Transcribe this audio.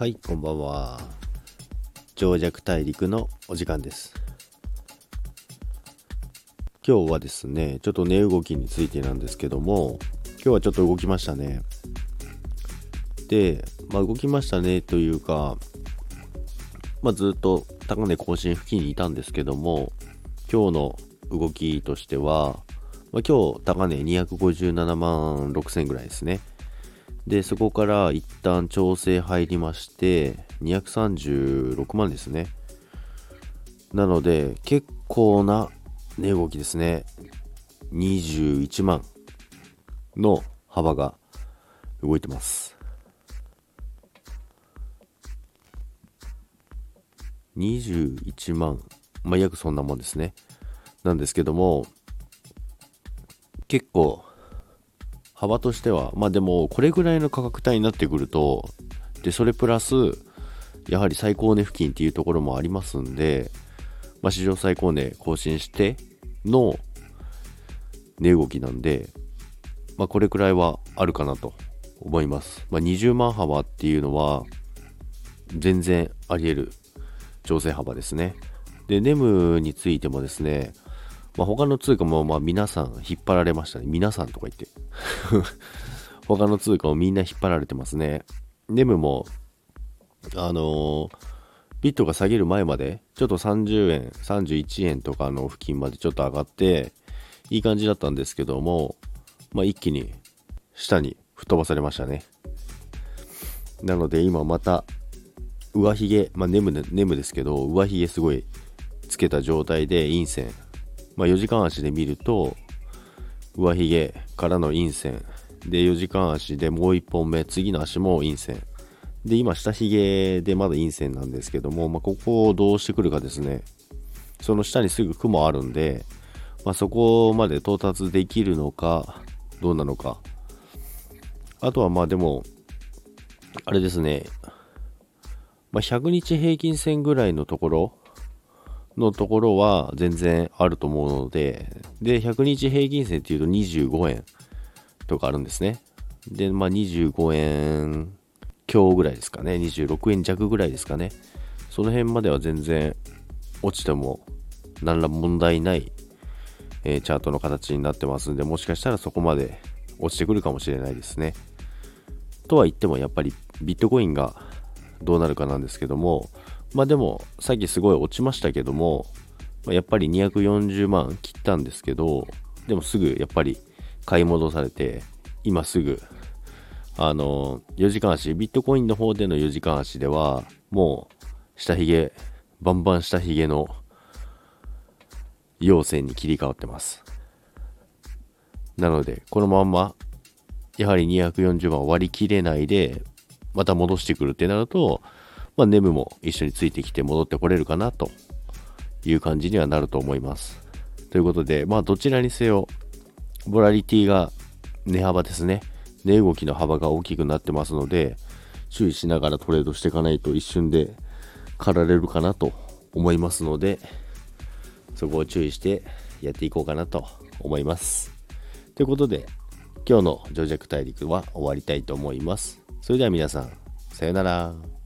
はい、こんばんは。長尺大陸のお時間です。今日はですね、ちょっと値動きについてなんですけども、今日はちょっと動きましたね。で、まあ、動きましたねというか、まあ、ずっと高値更新付近にいたんですけども、今日の動きとしては、まあ、今日高値257万6000ぐらいですね。で、そこから一旦調整入りまして、236万ですね。なので、結構な値動きですね。21万の幅が動いてます。21万、まあ、約そんなもんですね。なんですけども、結構幅としては、まあでも、これぐらいの価格帯になってくると、で、それプラス、やはり最高値付近っていうところもありますんで、まあ、史上最高値更新しての値動きなんで、まあ、これくらいはあるかなと思います。まあ、20万幅っていうのは、全然あり得る調整幅ですね。で、ネムについてもですね、まあ、他の通貨もまあ皆さん引っ張られましたね。皆さんとか言って。他の通貨もみんな引っ張られてますね。ネムも、あのー、ビットが下げる前まで、ちょっと30円、31円とかの付近までちょっと上がって、いい感じだったんですけども、まあ、一気に下に吹っ飛ばされましたね。なので今また、上髭、まあ、ネム、ネムですけど、上髭すごいつけた状態で陰線まあ、4時間足で見ると、上髭からの陰線。で、4時間足でもう1本目、次の足も陰線。で、今、下髭でまだ陰線なんですけども、まあ、ここをどうしてくるかですね。その下にすぐ雲あるんで、まあ、そこまで到達できるのか、どうなのか。あとはまあでも、あれですね、まあ、100日平均線ぐらいのところのところは全然あると思うので、で、100日平均線っていうと25円とかあるんですね。で、まあ25円強ぐらいですかね。26円弱ぐらいですかね。その辺までは全然落ちても何ら問題ない、えー、チャートの形になってますんで、もしかしたらそこまで落ちてくるかもしれないですね。とは言ってもやっぱりビットコインがどうなるかなんですけども、まあでも、さっきすごい落ちましたけども、やっぱり240万切ったんですけど、でもすぐやっぱり買い戻されて、今すぐ、あの、4時間足、ビットコインの方での4時間足では、もう、下髭、バンバン下髭の陽線に切り替わってます。なので、このまんま、やはり240万割り切れないで、また戻してくるってなると、まあ、ネムも一緒についてきて戻ってこれるかなという感じにはなると思います。ということで、まあ、どちらにせよ、ボラリティが値幅ですね。値動きの幅が大きくなってますので、注意しながらトレードしていかないと一瞬で狩られるかなと思いますので、そこを注意してやっていこうかなと思います。ということで、今日のジョジャク大陸は終わりたいと思います。それでは皆さん、さよなら。